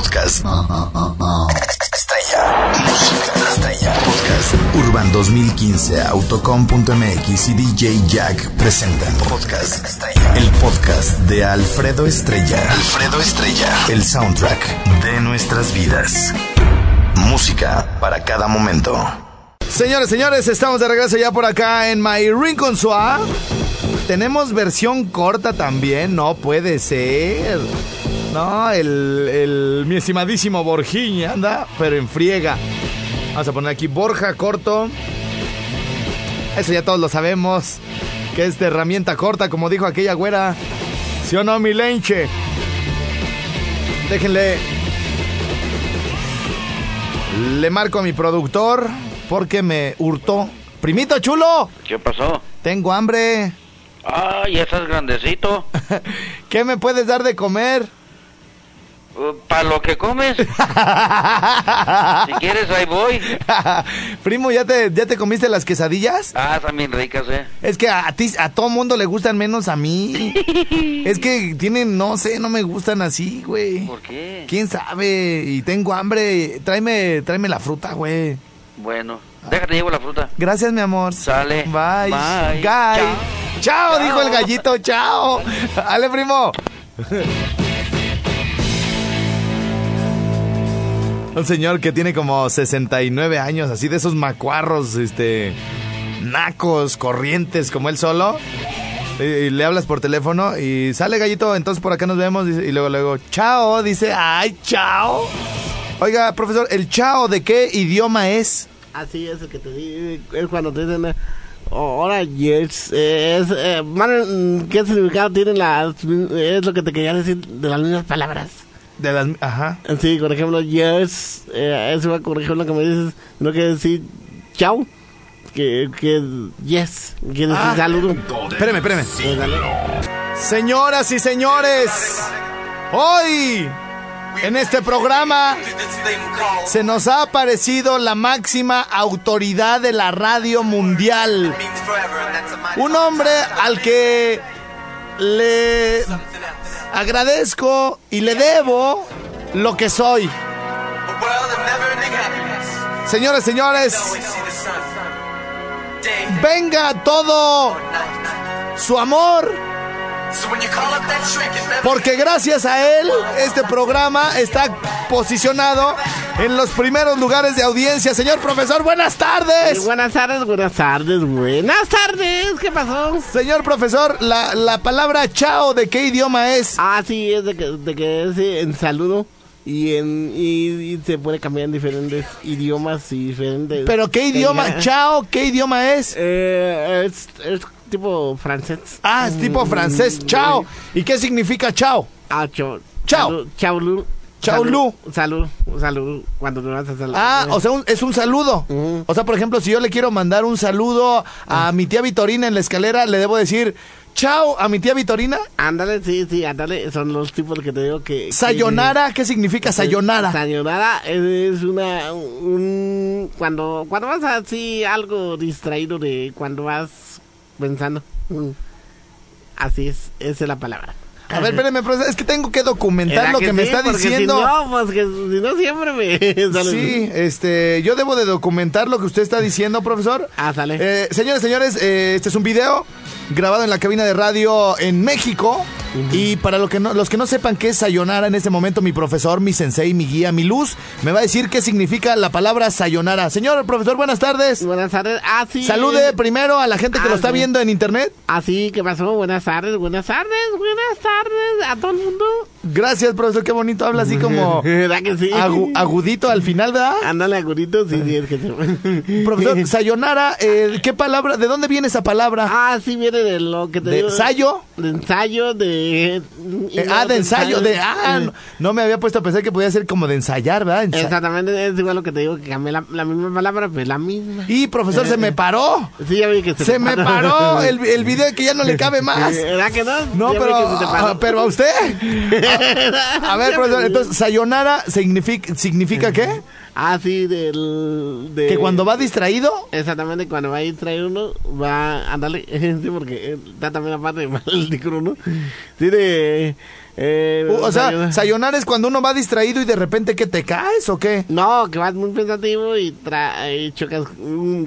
Podcast. Estrella. Música estrella. Podcast. Urban 2015, Autocom.mx y DJ Jack presentan Podcast Estrella. El podcast de Alfredo Estrella. Alfredo Estrella. El soundtrack de nuestras vidas. Música para cada momento. Señores, señores, estamos de regreso ya por acá en My Rincon Suá. Tenemos versión corta también, no puede ser. No, el, el mi estimadísimo Borgiña anda, pero en friega. Vamos a poner aquí Borja corto. Eso ya todos lo sabemos. Que es de herramienta corta, como dijo aquella güera. ¿Sí o no, mi lenche? Déjenle. Le marco a mi productor porque me hurtó. Primito chulo, ¿Qué pasó? tengo hambre. Ay, estás grandecito. ¿Qué me puedes dar de comer? ¿Para lo que comes? si quieres, ahí voy. Primo, ¿ya te, ¿ya te comiste las quesadillas? Ah, están bien ricas, ¿eh? Es que a, ti, a todo mundo le gustan menos a mí. es que tienen, no sé, no me gustan así, güey. ¿Por qué? ¿Quién sabe? Y tengo hambre. Tráeme, tráeme la fruta, güey. Bueno, déjate, llevo la fruta. Gracias, mi amor. Sale. Bye. Bye. Guy. Chao. Chao, dijo el gallito. Chao. Ale, primo. Un señor que tiene como 69 años, así de esos macuarros, este, nacos, corrientes, como él solo. Y, y le hablas por teléfono y sale gallito, entonces por acá nos vemos dice- y luego luego, chao, dice, ay, chao. Oiga, profesor, ¿el chao de qué idioma es? Así es el que te digo, es cuando te dicen, ahora yes, eh, es, eh, man, ¿qué significado tienen las, es lo que te quería decir de las mismas palabras? De las, ajá. Sí, por ejemplo, yes, eh, eso va, por ejemplo, que me dices, no quiere decir chao, que, que yes, quiere decir Ah. saludo. Espérame, espérame. Dale. Señoras y señores, hoy en este programa se nos ha aparecido la máxima autoridad de la radio mundial. Un hombre al que le agradezco y le debo lo que soy. Señores, señores, venga todo su amor. Porque gracias a él, este programa está posicionado en los primeros lugares de audiencia. Señor profesor, buenas Eh, tardes. buenas tardes, buenas tardes, buenas tardes, ¿qué pasó? Señor profesor, la, la palabra chao, ¿de qué idioma es? Ah, sí, es de que, de que es en saludo y en y, y se puede cambiar en diferentes idiomas y diferentes. ¿Pero qué idioma? Chao, ¿qué idioma es? eh, es, es tipo francés. Ah, es tipo francés. Chao. ¿Y qué significa chao? Ah, chao. Chao. Chao, Lu. Chao, Lu. Salud, salud, cuando te vas a saludar. Ah, o sea, un- es un saludo. O sea, por ejemplo, si yo le quiero mandar un saludo a mi tía Vitorina en la escalera, le debo decir chao a mi tía Vitorina. Ándale, sí, sí, ándale. Son los tipos que te digo que. que- Sayonara, ¿qué significa sayonara? Sayonara es, es una un cuando cuando vas así algo distraído de cuando vas pensando. Mm. Así es, esa es la palabra. A ver, espérenme, profesor, es que tengo que documentar ¿Era lo que, me sí? está Porque diciendo. Si no, pues que si no siempre me sale- Sí, este, yo debo de documentar lo que usted está diciendo, profesor. Ah, sale. Eh, señores, señores, eh, este es un video grabado en la cabina de radio en México. Y para lo que no- los que no sepan qué es sayonara en este momento, mi profesor, mi sensei, mi guía, mi luz, me va a decir qué significa la palabra sayonara. Señor profesor, buenas tardes. Buenas tardes. Ah, sí. Salude primero a la gente que lo Ah, está sí. viendo en internet. Ah, sí, ¿qué pasó? Buenas tardes, buenas tardes, buenas tardes a todo el mundo. Gracias, profesor, qué bonito habla así como ¿Verdad que sí? agu- agudito al final, ¿verdad? Ándale, agurito, sí, sí, es que. Profesor, sayonara, eh, ¿qué palabra? ¿De dónde viene esa palabra? Ah, sí, viene de lo que te ¿De digo. ensayo? De ensayo, de... Eh, ah, de ensayo, de ah, no, no me había puesto a pensar que podía ser como de ensayar, ¿verdad? Exactamente, es igual lo que te digo, que cambié la, la misma palabra, pues la misma. Y profesor, se me paró. Sí, ya vi que se, Se me paró el, el video que ya no le cabe más. ¿Verdad que no? No, Ya pero, que se te paró. ah, pero a usted. A, ver, profesor, entonces, sayonara significa, ¿significa qué? Ah, sí, del... De, Que cuando va distraído, Exactamente, cuando va a distraer uno, va a andarle, sí, porque está también aparte de mal el ticro, ¿no? Sí, de... Eh, o sayonara. sea, sayonar es cuando uno va distraído y de repente que te caes o qué? No, que vas muy pensativo y, tra y chocas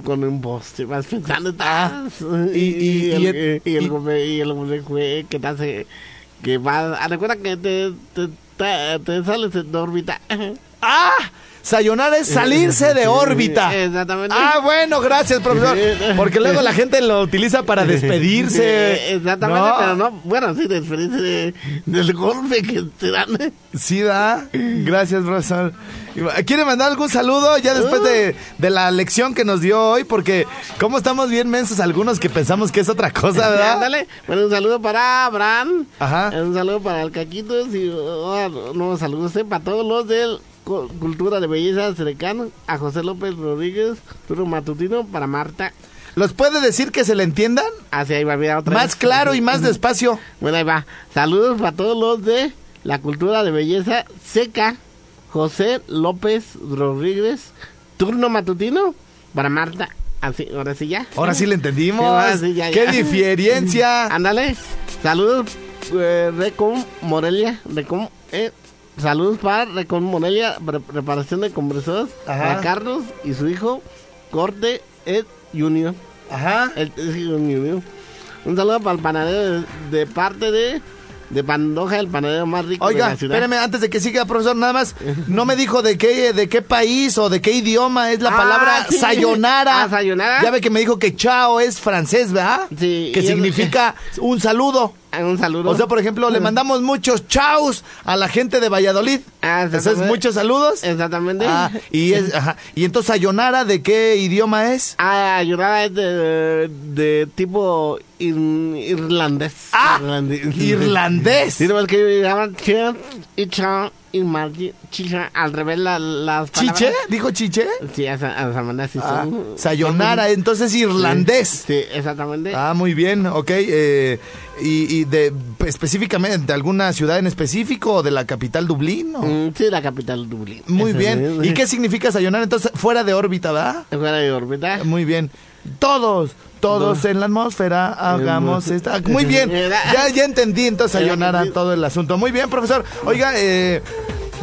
con un poste, vas pensando estás, Ah, y- y- el, y- eh, y el y- el que te hace que vas, ah, recuerda que te, te, te, sales de órbita. ¡Ah! Sayonara es salirse de órbita. Exactamente. Ah, bueno, gracias, profesor. Porque luego la gente lo utiliza para despedirse. Exactamente, No. pero no, bueno, sí, despedirse de, del golpe que te dan. Sí, da. Gracias, profesor. ¿Quiere mandar algún saludo ya después de, de la lección que nos dio hoy? Porque, como estamos bien mensos algunos que pensamos que es otra cosa, ¿verdad? Ándale. Bueno, un saludo para Abraham. Ajá. Un saludo para el Caquitos y oh, no, saludos para todos los del Cultura de Belleza Cerecano, a José López Rodríguez, Turo Matutino, para Marta. ¿Los puede decir que se le entiendan? Hacia ahí va a haber otra Más vez. claro y más despacio. Bueno, ahí va. Saludos para todos los de la Cultura de Belleza Seca, José López Rodríguez, Turno Matutino, para Marta. Así, ahora sí ya. Ahora sí le entendimos. Sí, ahora sí, ya, ¡Qué diferencia! Ándale. Saludos, eh, Recon Morelia. Recon, eh, saludos para Recon Morelia, pre- preparación de compresores. Para Carlos y su hijo, Corte Ed Junior. Ajá. El, Junior. Un saludo para el panadero de, de parte de, de Pandoja, el panadero más rico de Oiga, la ciudad. espérame, antes de que siga, profesor, nada más, no me dijo de qué, de qué país o de qué idioma es la Ah, palabra sí. sayonara. Ah, sayonara. Ya ve que me dijo que chao es francés, ¿verdad? Sí, Que es- significa un saludo. Un saludo. O sea, por ejemplo, le mandamos muchos chaos a la gente de Valladolid. Ah, Entonces, muchos saludos. Exactamente. Ah, y, es, ajá. y entonces sayonara, ¿de qué idioma es? Ah, ayudada es de, de tipo ir- irlandés. Ah, Irlandi- irlandés. Sí, y cha y margi- chicha, al revés la- las palabras. ¿Chiche? ¿Dijo chiche? Sí, a, Sa- a Samantha sí Ah, son. sayonara, entonces irlandés. Sí, exactamente. Ah, muy bien, ok. eh, y, y de específicamente de alguna ciudad en específico o de la capital Dublín. ¿o? Mm, sí, la capital Dublín. Muy bien. ¿Y qué significa sayonara? Entonces, fuera de órbita, ¿verdad? Fuera de órbita. Muy bien. Todos, todos en la atmósfera hagamos esta. Muy bien. Ya, ya entendí entonces sayonara todo el asunto. Muy bien, profesor. Oiga, eh,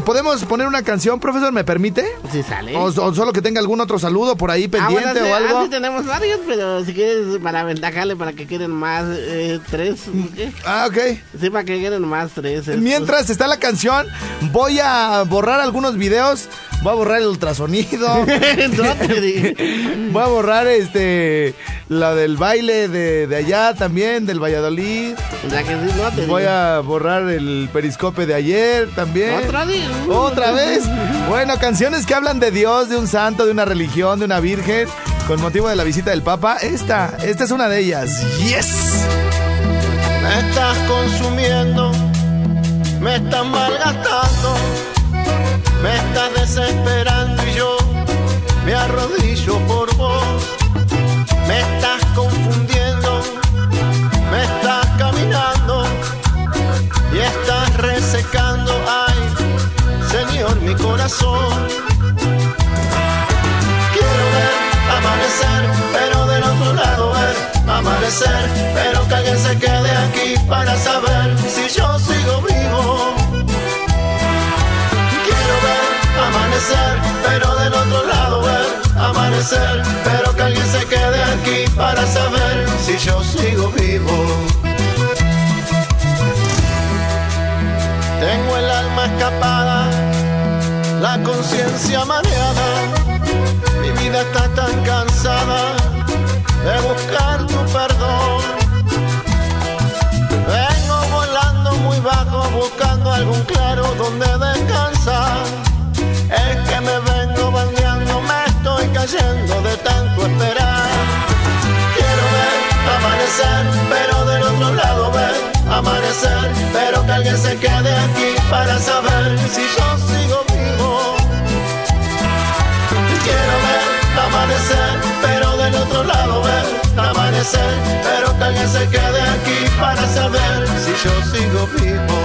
¿podemos poner una canción, profesor? ¿Me permite? Sí sale. O, o solo que tenga algún otro saludo por ahí Ah, pendiente bueno, sí, o algo. ah, sí tenemos varios, pero si quieres para aventajarle para que queden más eh, tres. ¿qué? Ah, ok. Sí, para que queden más tres. estos. Mientras está la canción, voy a borrar algunos videos. Voy a borrar el ultrasonido. Voy a borrar este la del baile de, de allá también, del Valladolid. O sea que sí, no te Voy digo. a borrar el periscope de ayer también. ¿Otra vez? ¿Otra vez? Bueno, canciones que hablan de Dios, de un santo, de una religión, de una virgen, con motivo de la visita del Papa. Esta, esta es una de ellas. ¡Yes! Me estás consumiendo, me estás malgastando, me estás desesperando y yo me arrodillo por vos. Me estás confundiendo, mi corazón. Quiero ver amanecer, pero del otro lado ver amanecer, pero que alguien se quede aquí para saber si yo sigo vivo. Quiero ver amanecer, pero del otro lado ver amanecer, pero que alguien se quede aquí para saber si yo sigo vivo. Tengo el alma escapada, la conciencia mareada. Mi vida está tan cansada de buscar tu perdón. Vengo volando muy bajo buscando algún claro donde descansar. Es que me vengo bandeando, me estoy cayendo de tanto esperar. Quiero ver amanecer, pero del otro lado ver amanecer, pero que alguien se quede aquí para saber si yo sigo amanecer, pero del otro lado ver amanecer, pero que alguien se quede aquí para saber si yo sigo vivo.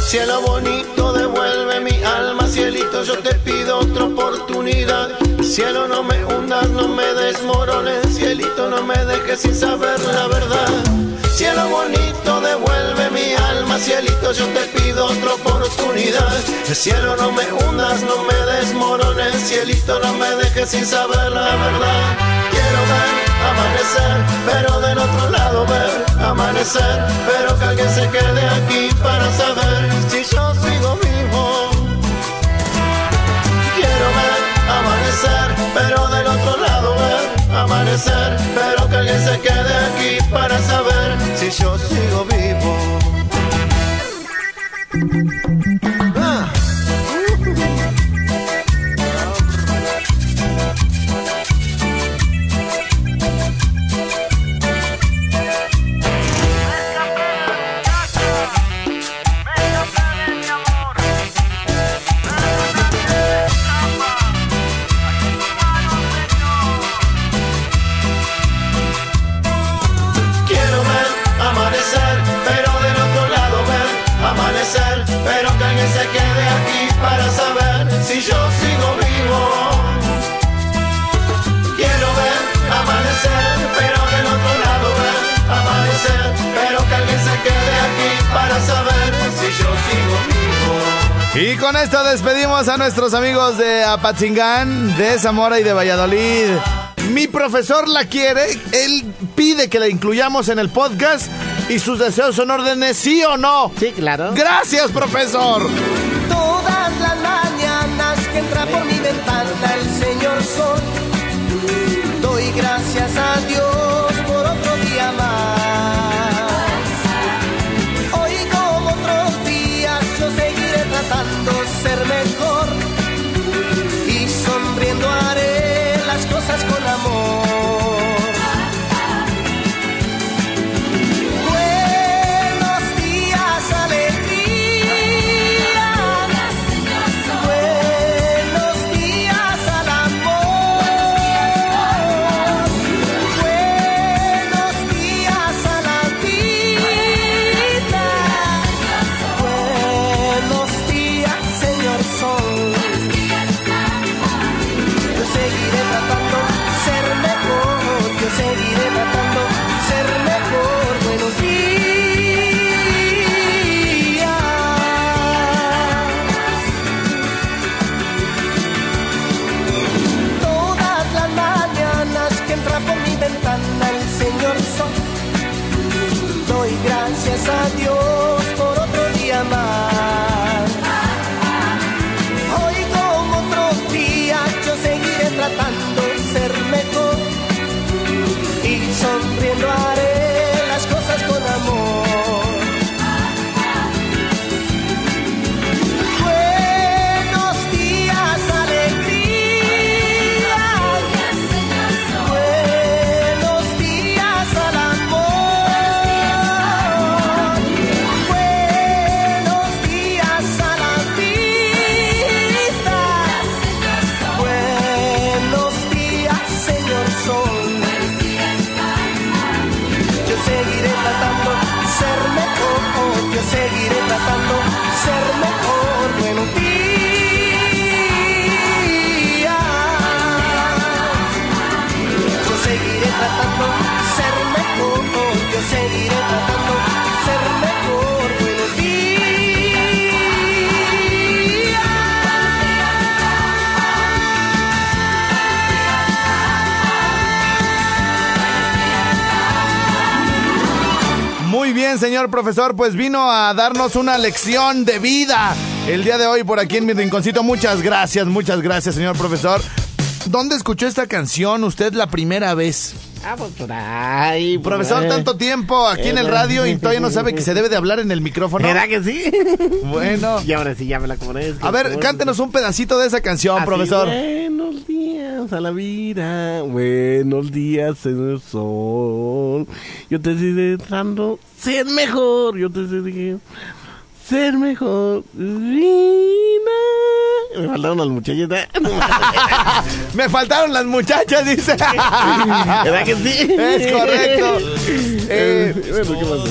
Cielo bonito, devuelve mi alma, cielito, yo te pido otra oportunidad. Cielo, no me hundas, no me desmorones, cielito, no me dejes sin saber la verdad. Cielo bonito, devuelve mi alma, cielito, yo te pido otra oportunidad. Cielo, no me hundas, no me desmorones, cielito, no me dejes sin saber la verdad. Quiero ver amanecer, pero del otro lado ver amanecer, pero que alguien se quede aquí para saber si yo sigo vivo. Quiero ver amanecer, pero pero que alguien se quede aquí para saber si yo sigo vivo. Y con esto despedimos a nuestros amigos de Apatzingán, de Zamora y de Valladolid. Mi profesor la quiere, él pide que la incluyamos en el podcast y sus deseos son órdenes, sí o no. Sí, claro. Gracias, profesor. Todas las mañanas que entra por mi ventana el señor sol. Doy gracias a Dios por profesor, pues vino a darnos una lección de vida el día de hoy por aquí en mi rinconcito. Muchas gracias, muchas gracias, señor profesor. ¿Dónde escuchó esta canción usted la primera vez? Ah, pues por ahí. por Profesor, ahí. tanto tiempo aquí en el radio y todavía no sabe que se debe de hablar en el micrófono. ¿Verdad que sí? Bueno. Y ahora sí, ya me la acomodé. A ver, cántenos un pedacito de esa canción, Así, profesor. Buenos días a la vida, buenos días en el sol. Yo te estoy tratando ser mejor, yo te estoy ser mejor. Vida. Me faltaron las muchachitas. Me faltaron las muchachas, dice. ¿Verdad que sí? Es correcto. Eh,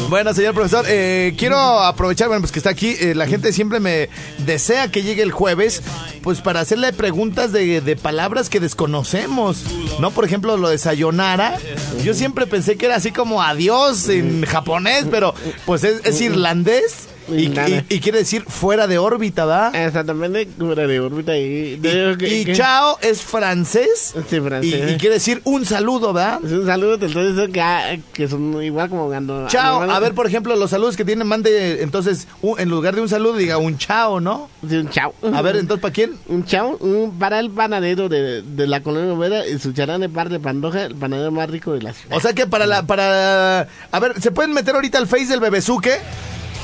Bueno, señor profesor, eh, quiero aprovechar, bueno, pues que está aquí, eh, la gente siempre me desea que llegue el jueves, pues para hacerle preguntas de, de palabras que desconocemos, ¿no? Por ejemplo, lo de sayonara, yo siempre pensé que era así como adiós en japonés, pero pues es, es irlandés y, Nada. y- y quiere decir fuera de órbita, ¿verdad? Exactamente, fuera de órbita y... Y, que- que- chao es francés, Sí, y, francés. y quiere decir un saludo, ¿verdad? Es un saludo, entonces que, ah, que son igual como cuando... Chao, a ver, por ejemplo, los saludos que tiene, mande, entonces, un- en lugar de un saludo, diga un chao, ¿no? Sí, un chao. A ver, entonces, ¿para quién? Un chao un- para el panadero de, de la colonia obrera y su charán de par de pandoja, el panadero más rico de la ciudad. O sea que para la, para, a ver, ¿se pueden meter ahorita al Face del Bebezuque?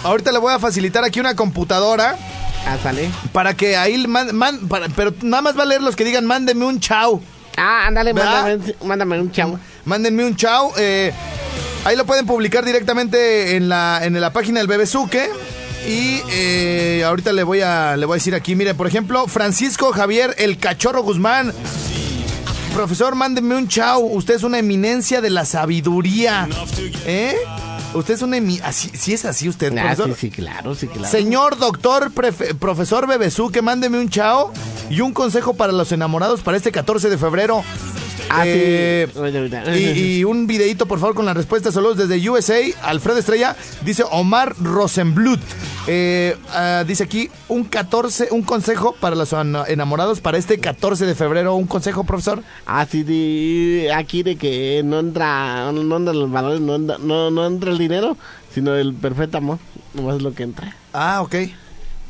Ahorita le voy a facilitar aquí una computadora Ah, sale. para que ahí, man- man- para- pero nada más va a leer los que digan, mándenme un chao. Ah, ándale, mándame, mándame un chao. Mándenme un chao. eh, ahí lo pueden publicar directamente en la, en la página del Bebezuque. Y eh, ahorita le voy, a, le voy a decir aquí, mire, por ejemplo, Francisco Javier El Cachorro Guzmán. Profesor, mándenme un chao. Usted es una eminencia de la sabiduría. ¿Eh? Usted es una. Así, ¿Sí es así usted, Ah, profesor? sí, sí, claro, sí, claro. Señor doctor, prefe- profesor Bebezú, que mándeme un chao y un consejo para los enamorados para este 14 de febrero. Ah, Eh, sí. Y, y un videito, por favor, con la respuesta. Saludos desde USA. Alfredo Estrella dice Omar Rosenblut. Eh, ah, dice aquí un 14, un consejo para los enamorados para este 14 de febrero. Un consejo, profesor. Así de aquí de que no entra, no entra los valores, no entra, no, no entra el dinero, sino el perfecto amor, no es lo que entra. Ah, ok.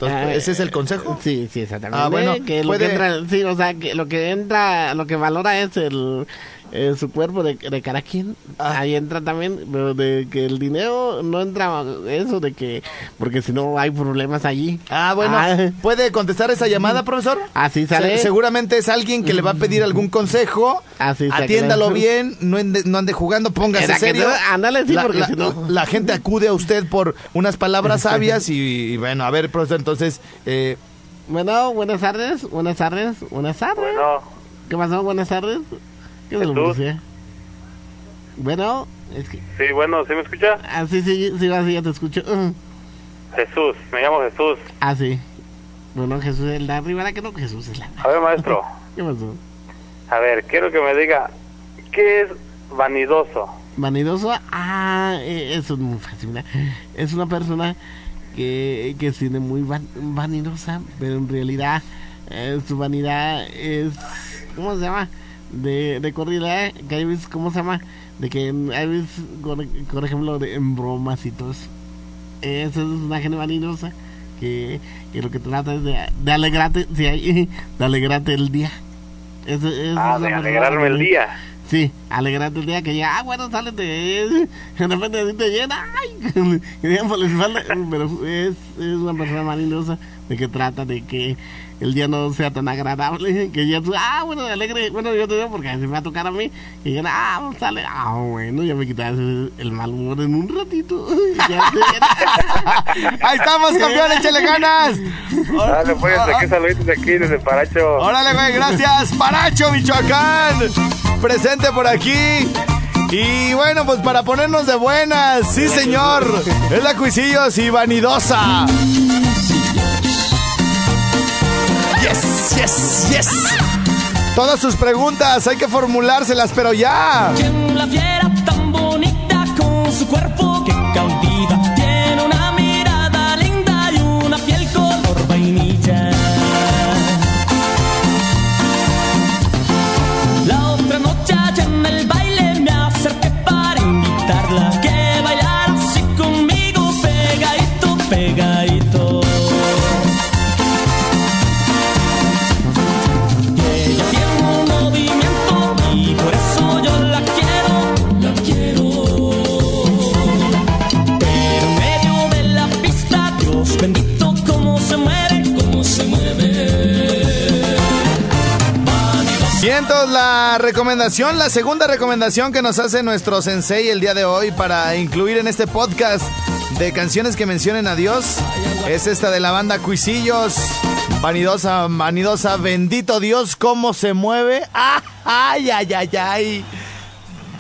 Entonces, Ah, ese es el consejo. Sí, sí, exactamente. Ah, bueno, que lo puede- que entra, sí, o sea, que lo que entra, lo que valora es el, eh, su cuerpo de, de cada quien. Ah. Ahí entra también, pero de que el dinero no entra eso de que, porque si no hay problemas allí. Ah, bueno. Ah. ¿Puede contestar esa llamada, profesor? Así sale. Se- seguramente es alguien que le va a pedir algún consejo. Así Atiéndalo bien, no ande, no ande jugando, póngase serio. no- ándale, sí, la, porque la- si no- la gente acude a usted por unas palabras sabias y, y bueno, a ver, profesor, entonces, eh, Bueno, buenas tardes, buenas tardes, buenas tardes. Bueno, ¿Qué pasó? Buenas tardes. ¿Qué la policía? Bueno, es que... sí, bueno, ¿sí me escucha? Ah, sí, sí, sí, así ya te escucho. Jesús, me llamo Jesús. Ah, sí. Bueno, Jesús es arriba, ¿verdad que no? Jesús es la... A ver, maestro, ¿Qué pasó? a ver, quiero que me diga, ¿qué es vanidoso? Vanidoso, ah, eso es muy fácil. Es una persona que, que tiene muy van- vanidosa, pero en realidad eh, su vanidad es, ¿cómo se llama? De, de corrida, que hay veces, ¿cómo se llama? De que hay veces, por, ejemplo, de, en bromas y todo eso. Esa es una gente vanidosa que, que lo que trata es de, de alegrarte, sí, hay- de alegrarte el día. Eso- eso es Ah, de alegrarme el vanidosa. día. Sí, alegrarte el día que ya, ah, bueno, sale, te, de repente así te llena, ay, ya por la espalda, pero es, es una persona marinosa de que trata de que el día no sea tan agradable, que ya tú, ah, bueno, alegre, bueno, yo te digo porque así me va a tocar a mí, y ya, ah, sale, ah, bueno, ya me quitaste el mal humor en un ratito, ya te- ahí estamos, campeón, échale ganas. Dale, pues, aquí saluditos de aquí, desde Paracho. Órale, güey, gracias. Paracho, Michoacán. Presente por aquí. Y bueno, pues para ponernos de buenas, sí señor, es la Cuisillos y Vanidosa. Yes, yes. Todas sus preguntas hay que formulárselas, pero ya. ¿Quién la fiera tan bonita con su cuerpo la recomendación, la segunda recomendación que nos hace nuestro sensei el día de hoy para incluir en este podcast de canciones que mencionen a Dios es esta de la banda Cuisillos. Vanidosa, vanidosa, bendito Dios, cómo se mueve. ¡Ay, ay, ay, ay!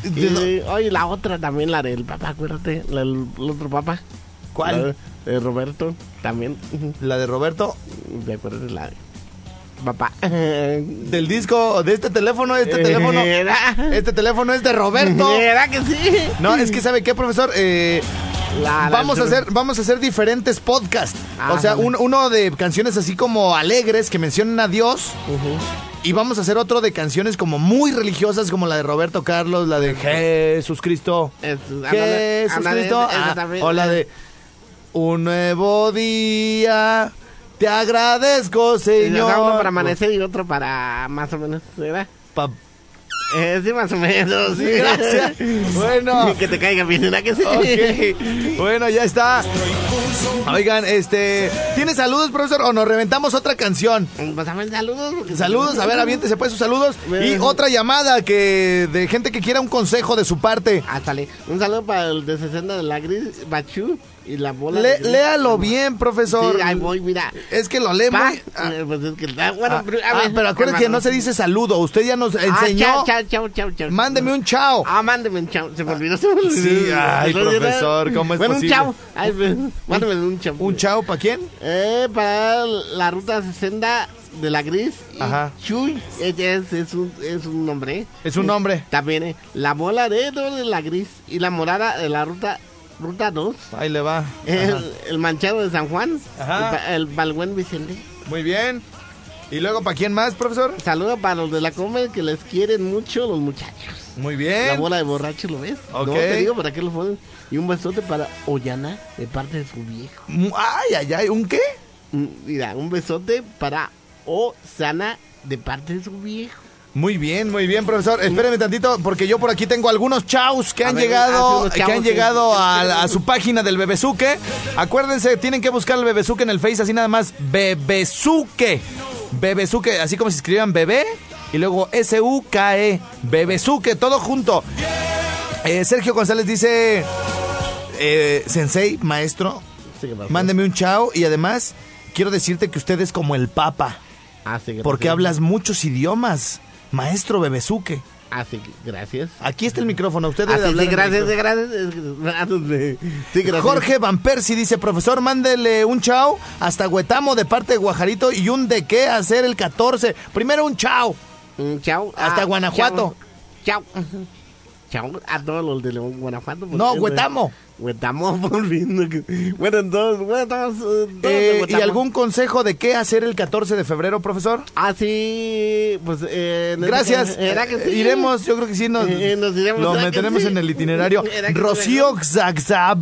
Y, oye, la otra también, la del papá, acuérdate, la del el otro papá. ¿Cuál? La de Roberto, también. La de Roberto, ¿Te acuerdas de la de papá? del disco, de este teléfono, este teléfono. Era, Este teléfono es de Roberto. ¿Era que sí? No, es que ¿sabe qué, profesor? Eh, La- la- vamos a hacer vamos a hacer diferentes podcasts. Ah, o sea, un- uno de canciones así como alegres que mencionen a Dios. Y vamos a hacer otro de canciones como muy religiosas, como la de Roberto Carlos, la de Jesús Cristo. Es- Jesús Cristo. Ah, o la de Un nuevo día. Te agradezco, Señor. uno para amanecer y otro para más o menos, ¿verdad? Pa- Eh, sí, más o menos. Sí, gracias. Bueno. que te caiga bien, ¿verdad que sí? Bueno, ya está. Oigan, este. ¿Tiene saludos, profesor? ¿O nos reventamos otra canción? Pues a ver, saludos. Saludos, a ver, aviéntese pues sus saludos. Y otra llamada que de gente que quiera un consejo de su parte. Ah, sale. Un saludo para el de 60 de la gris, Bachú y la bola. Le- de gris. léalo bien, profesor. Sí, ahí voy, mira. Es que lo Pa, muy- ah, eh, pues es que bueno, ah, pero, ah, pero que no se dice saludo. Usted ya nos Ah, enseñó. chao, chao, chao, chao. Mándeme un chao. Ah, mándeme un chao. Se me olvidó, se me olvidó. Sí, ay, profesor, ¿cómo es bueno, posible? un chao. Ay, pues, mándame un chao. ¿Un chao para quién? Eh, para la ruta 60 de la gris. Ajá. Chuy, es, es, es un, es un nombre. Es un nombre. También, eh, la bola de de la gris y la morada de la ruta ruta 2. Ahí le va. El, el manchado de San Juan. Ajá. El, el Balbuen Vicente. Muy bien. ¿Y luego para quién más, profesor? Saludo para los de la Come que les quieren mucho los muchachos. Muy La bien. bola de borracho, ¿lo ves? Ok. No te digo para qué lo ponen. Y un besote para Ollana de parte de su viejo. Ay, ay, ay. ¿Un qué? Mm, Mira, un besote para Osana de parte de su viejo. Muy bien, muy bien, profesor. Espéreme tantito, porque yo por aquí tengo algunos chaus que han ver, llegado, que han llegado a, su página del Bebesuque. Acuérdense, tienen que buscar el Bebesuque en el Face, así nada más, Bebesuque. Bebesuque, así como si escribieran bebé y luego S-U-K-E. Bebesuque, todo junto. Eh, Sergio González dice, eh, Sensei, maestro, Sí, mándeme un chao y además quiero decirte que usted es como el Papa, Ah, sí, que porque hablas muchos idiomas. Maestro Bebesuque. Ah, sí, gracias. Aquí está el micrófono, usted Ah, debe sí, hablar sí, en el gracias, gracias. Que- ah. Sí, gracias. Jorge Van Persie dice, profesor, mándele un chao hasta Huetamo de parte de Guajarito y un de qué hacer el 14. Primero un chao. Mm, chao. Hasta Guanajuato. Chao. Chao. A todos los de León, Guanajuato. No. Huetamo. Huetamo, por fin. Bueno, todos, eh, Eh, ¿Y algún consejo de qué hacer el 14 de febrero, profesor? Ah, sí, pues... Eh, Gracias. ¿Era que sí? Iremos, yo creo que sí nos, Eh, nos iremos, lo ¿era que meteremos sí? en el itinerario. Rocío Xaxab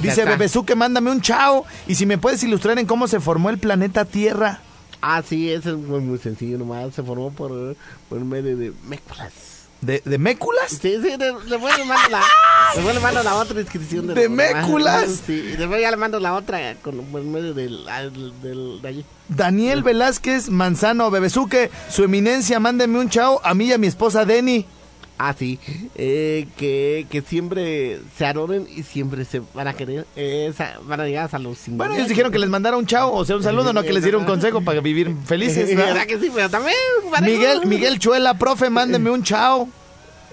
dice. Bebesuque, mándame un chao y si me puedes ilustrar en cómo se formó el planeta Tierra. Ah, sí, eso es muy, muy sencillo nomás. Se formó por, por medio de méculas. ¿De, de méculas? Sí, sí, después le mando la, después le mando la otra inscripción. ¿De méculas? Sí, y después ya le mando la otra con, por medio del, del, del- de allí. Daniel Velázquez Manzano Bebesuque, su eminencia, mándeme un chao a mí y a mi esposa Denny. Ah, sí, eh, que, que siempre se adoren y siempre se van a querer, eh, sa- van a llegar hasta los 50. Bueno, ellos dijeron que les mandara un chao, o sea, un saludo, no que les diera un consejo para vivir felices. ¿verdad? ¿Verdad que sí? Pero también... Miguel, Miguel Chuela, profe, mándeme un chao.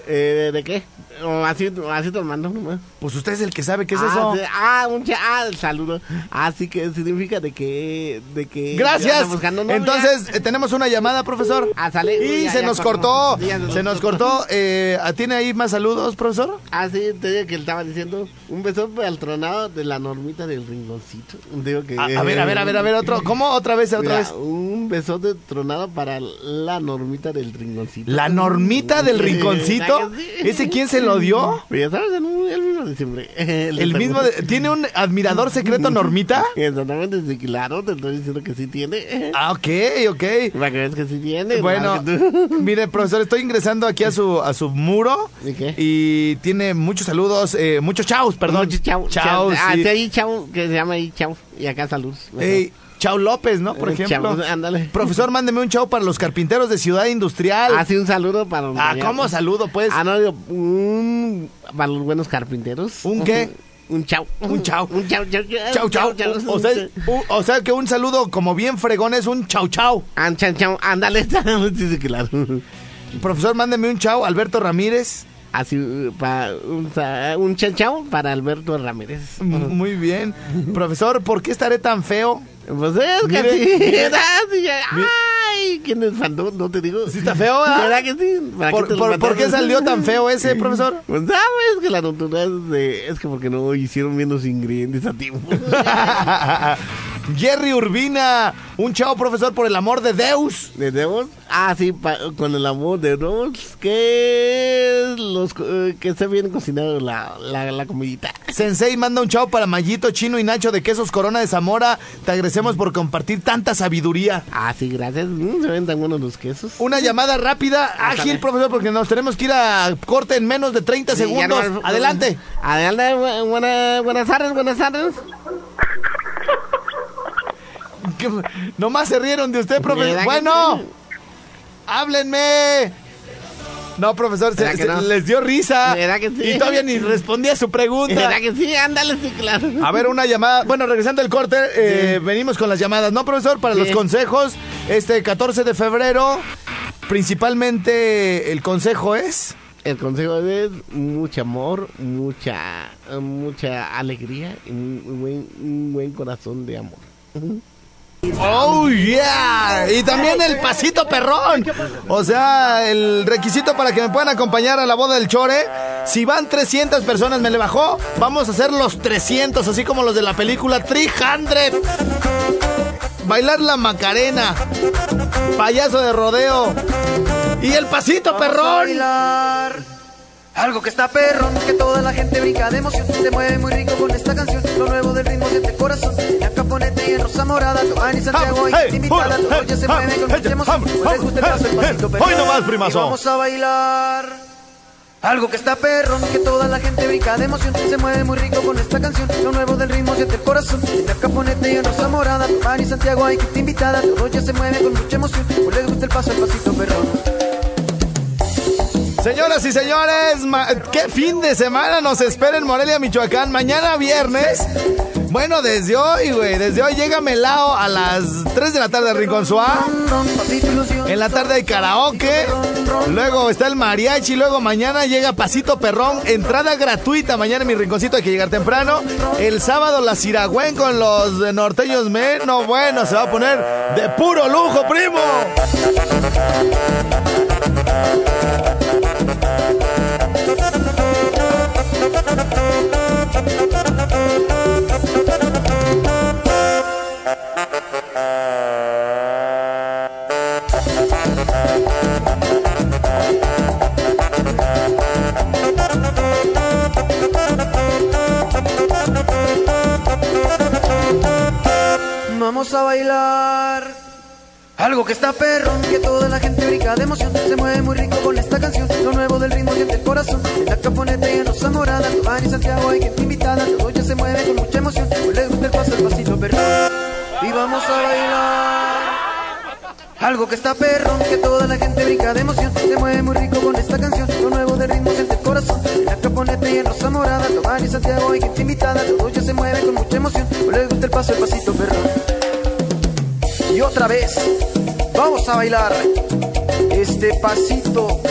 Eh, ¿De qué? O así, así te lo mando nomás. Pues usted es el que sabe qué es ah, eso. sí, ah, un ah, saludo. Así que significa de que... De que Gracias. Entonces, eh, tenemos una llamada, profesor. Ah, sale. Y Ya, se ya nos cortó. Ya Se nos cortó. Eh, ¿Tiene ahí más saludos, profesor? Ah, sí, te digo que él estaba diciendo un beso al tronado de la normita del rinconcito. Digo que... A, a ver, a ver, a ver, a ver, otro. ¿Cómo? Otra vez, otra Mira, vez. Un besote tronado para la normita del rinconcito. La normita del rinconcito. ¿Ese quién se lo dio? Pues ya sabes, el, el mismo de siempre. El, mismo. de- ¿Tiene un admirador secreto, Normita? Exactamente, sí, claro, te estoy diciendo que sí tiene. Ah, ok, ok. Para que veas que sí tiene. Bueno, mire, profesor, estoy ingresando aquí a su, a su muro. ¿Y qué? Y tiene muchos saludos, eh, muchos chaos, perdón. Mucho chau. Chaos, Ah, sí. ahí chau, que se llama ahí chau. Y acá salud. Ey, Chao López, ¿no? Por Eh, ejemplo. ándale. Profesor, mándeme un chao para los carpinteros de Ciudad Industrial. Ah, sí, un saludo para los Ah. ¿cómo saludo, pues? Ah, no, digo, un, para los buenos carpinteros. ¿Un qué? Un chau. Un chau. Un chau, chau, Chau, chau. O sea, o sea que un saludo como bien fregón es un chau, chau. Ah, chau, chau, ándale. Claro. Profesor, mándeme un chau. Alberto Ramírez. Así, pa, un, un para Alberto Ramírez. Muy bien. Profesor, ¿por qué estaré tan feo? Pues es que Mire, sí. Ay, ¿quién es faltó? No te digo. ¿Sí está feo, verdad? ¿Verdad que sí? ¿Para ¿Por, qué por- por salió tan feo ese, profesor? Pues sabes que la naturaleza es de... Es que porque no hicieron bien los ingredientes a tiempo. Jerry Urbina. Un chau, profesor, por el amor de Deus. ¿De Dios? Ah, sí, pa- con el amor de Dios. Que los eh, que esté bien cocinado la, la, la comidita. Sensei manda un chau para Mayito, Chino y Nacho de Quesos Corona de Zamora. Te agradecemos por compartir tanta sabiduría. Ah, sí, gracias. Mm, se ven tan buenos los quesos. Una llamada rápida, ágil, profesor, porque nos tenemos que ir a corte en menos de 30 Sí, ya segundos. no- Adelante. Adelante, bu- buena- buenas tardes, buenas tardes. ¿Qué- Nomás se rieron de usted, profesor. ¿Verdad que Bueno, háblenme. No, profesor, se- les dio risa. ¿Verdad que sí? Y todavía ni respondía a su pregunta. ¿Verdad que sí? Ándale, sí, claro. A ver, una llamada. Bueno, regresando al corte, eh, venimos con las llamadas, ¿no, profesor? Para Sí. los consejos, este 14 de febrero, principalmente el consejo es... El consejo es mucho amor, mucha mucha alegría y un buen, un buen corazón de amor. ¡Oh, yeah! Y también el pasito perrón. O sea, el requisito para que me puedan acompañar a la boda del Chore. Si van 300 personas, me le bajó. Vamos a hacer los 300, así como los de la película 300. Bailar la Macarena. Payaso de rodeo. Y el pasito perrón. Algo que está perrón, que toda la gente brinca de emoción. Se mueve muy rico con esta canción. Lo nuevo del ritmo siente el corazón. La caponete y en rosa morada. Giovanni Santiago y invitada. Todo ya se mueve con mucha emoción. Pues les gusta el paso, el pasito hoy nomás, primazo. Vamos a bailar. Algo que está perrón, que toda la gente brinca de emoción. Se mueve muy rico con esta canción. Lo nuevo del ritmo siente el corazón. La caponete y en rosa morada. Giovanni Santiago hay que te invitada. Todo ya se mueve con mucha emoción. Pues les gusta el paso, el pasito perrón. Señoras y señores, ¿qué fin de semana nos espera en Morelia, Michoacán? Mañana viernes. Bueno, desde hoy, güey, desde hoy llega Melao a las 3 de la tarde Rincón. En la tarde hay karaoke. Luego está el mariachi. Luego mañana llega Pasito Perrón. Entrada gratuita. Mañana en mi rinconcito hay que llegar temprano. El sábado la Ciragüen con los norteños me. No, bueno, se va a poner de puro lujo, primo. Vamos a bailar. Algo que está perrón, que toda la gente brinca de emoción. Se mueve muy rico con esta canción. Lo nuevo del ritmo siente el corazón. En la caponeta y en rosa morada. Giovanni Santiago hay gente invitada. Todo ya se mueve con mucha emoción. Pues les gusta el paso, el pasito perrón. Y vamos a bailar. Algo que está perrón, que toda la gente brinca de emoción. Se mueve muy rico con esta canción. Lo nuevo del ritmo siente el corazón. En la caponeta y en rosa morada. Giovanni Santiago hay gente invitada. Todo ya se mueve con mucha emoción. Pues les gusta el paso, el pasito perrón. Y otra vez, vamos a bailar este pasito,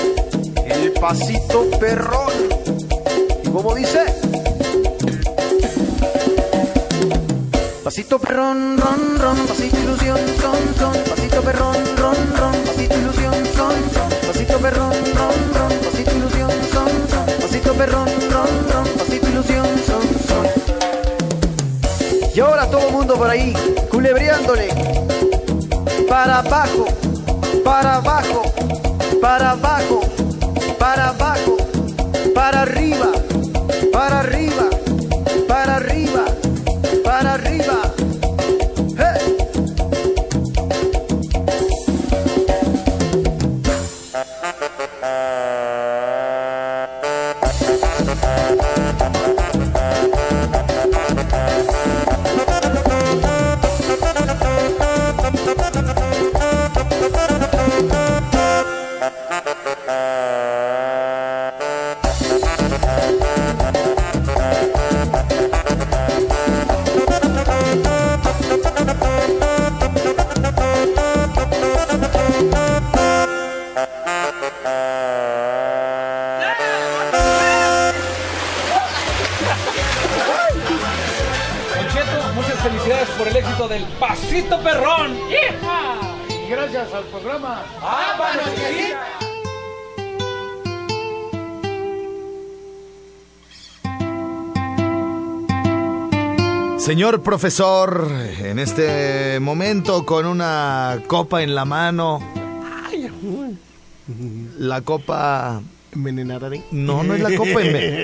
el pasito perrón. ¿Y cómo dice? Pasito perrón, ron, ron, pasito ilusión, son, son, pasito perrón, ron, ron, pasito ilusión, son, son, pasito perrón, ron, ron, pasito ilusión, son, son, pasito perrón, ron, ron, pasito ilusión, son, son. Y ahora todo el mundo por ahí, culebreándole. Para abajo, para abajo, para abajo, para abajo, para arriba, Señor profesor, en este momento con una copa en la mano, la copa... Envenenada. No, no es la copa,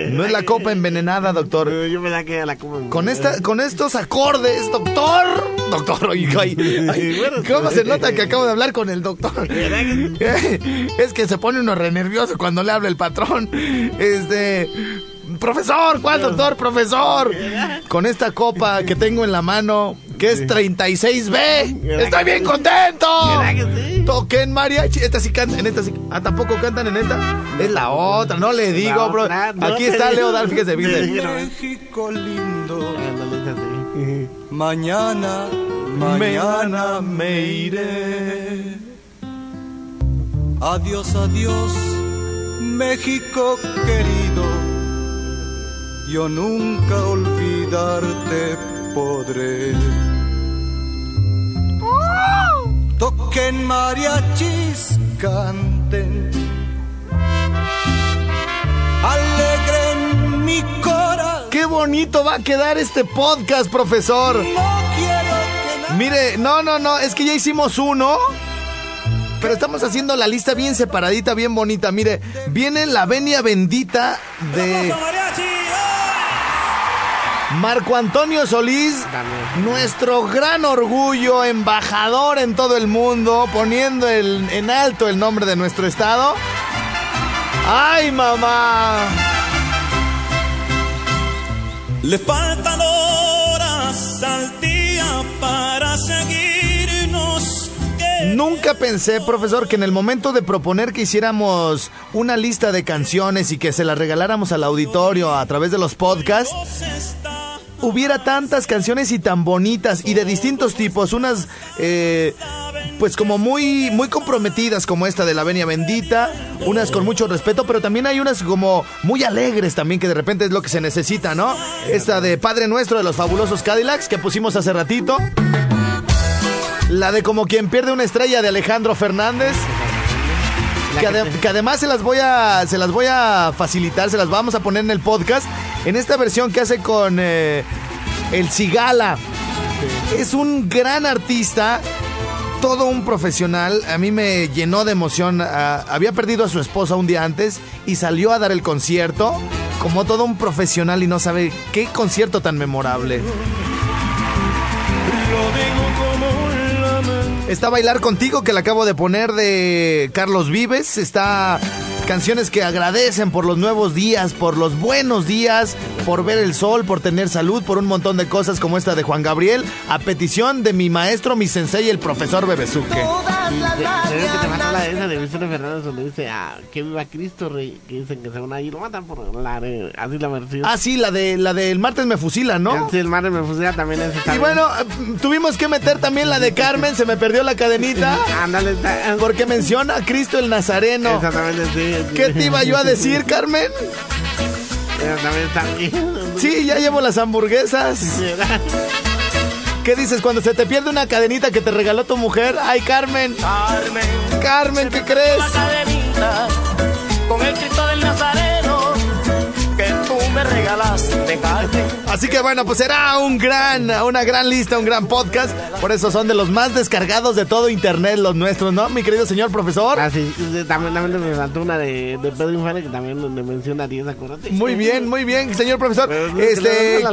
no es la copa envenenada, doctor. Yo me da que era la copa Con esta, con estos acordes, doctor. Doctor, ay, ¿cómo se nota que acabo de hablar con el doctor? Es que se pone uno re nervioso cuando le habla el patrón. Este, profesor, ¿cuál doctor, profesor? Con esta copa que tengo en la mano, que es 36B. Estoy bien contento. Toquen mariachi. Esta sí cantan, en esta sí. Ah, tampoco cantan en esta. Es la otra, no le digo, bro. Aquí está. Leo Dar, fíjese, fíjese. México lindo, Ándale, mañana, Mañana me iré. adiós, adiós, México querido. Yo nunca olvidarte podré. Toquen mariachis, canten. Alegren mi corazón. Qué bonito va a quedar este podcast, profesor. No quiero que. Mire, no, no, no, es que ya hicimos uno. Pero estamos haciendo la lista bien separadita, bien bonita. Mire, viene la venia bendita de Marco Antonio Solís, nuestro gran orgullo, embajador en todo el mundo, poniendo el- en alto el nombre de nuestro estado. ¡Ay, mamá! Le faltan horas al día para seguirnos. Nunca pensé, profesor, que en el momento de proponer que hiciéramos una lista de canciones y que se las regaláramos al auditorio a través de los podcasts, hubiera tantas canciones y tan bonitas y de distintos tipos, unas eh, pues como muy muy comprometidas como esta de la Venia Bendita, unas con mucho respeto, pero también hay unas como muy alegres también que de repente es lo que se necesita, ¿no? Esta de Padre Nuestro de los fabulosos Cadillacs que pusimos hace ratito. La de como quien pierde una estrella de Alejandro Fernández. Que, ade- que además se las voy a se las voy a facilitar, se las vamos a poner en el podcast en esta versión que hace con eh, el Cigala. Es un gran artista, todo un profesional. A mí me llenó de emoción. Había perdido a su esposa un día antes y salió a dar el concierto como todo un profesional y no sabe qué concierto tan memorable. Está Bailar Contigo, que le acabo de poner de Carlos Vives. Está canciones que agradecen por los nuevos días, por los buenos días, por ver el sol, por tener salud, por un montón de cosas como esta de Juan Gabriel, a petición de mi maestro, mi sensei, el profesor Bebesuque. ¿Sabes que te mata la de esa de Vicente Fernández donde dice ah, que viva Cristo Rey? Que dicen que se van a ir, lo matan por hablar, eh, así la versión. Ah, sí, la de la del martes me fusilan, ¿no? Sí, el madre me fusila también ese Y bueno, tuvimos que meter también la de Carmen, se me perdió la cadenita. Ándale, está- Porque menciona a Cristo el Nazareno. Exactamente, sí. ¿Qué te iba yo a decir, Carmen? Sí, ya llevo las hamburguesas. ¿Qué dices cuando se te pierde una cadenita que te regaló tu mujer? Ay, Carmen. Carmen, Carmen, ¿qué crees? la cadenita con el Cristo del Nazareno que tú me regalaste. Así que bueno, pues será un gran, una gran lista, un gran podcast. Por eso son de los más descargados de todo internet los nuestros, ¿no? Mi querido señor profesor. Ah, sí, también, también me faltó una de, de Pedro Infante que también le menciona a 10, acuérdate. Muy bien, muy bien, señor profesor. Pero Este, la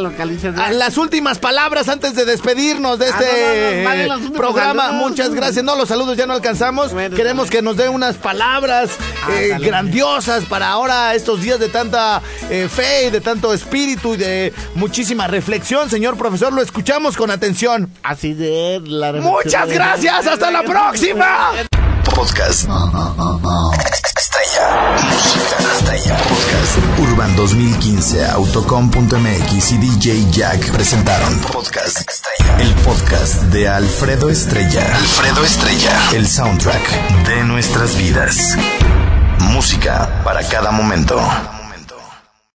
a las últimas palabras antes de despedirnos de Ah, este no, no, no, programa. saludos. Muchas gracias. No, los saludos ya no alcanzamos. Bueno, Queremos que nos dé unas palabras eh, Ándale. grandiosas para ahora estos días de tanta eh, fe y de tanto espíritu y de muchísima reflexión, señor profesor. Lo escuchamos con atención. Así de la Muchas gracias. Hasta la próxima. Podcast. Estalla. Música Estalla. Podcast. Urban 2015, Autocom.mx y DJ Jack presentaron Podcast Estalla. El podcast de Alfredo Estrella. Alfredo Estrella. El soundtrack de nuestras vidas. Música para cada momento.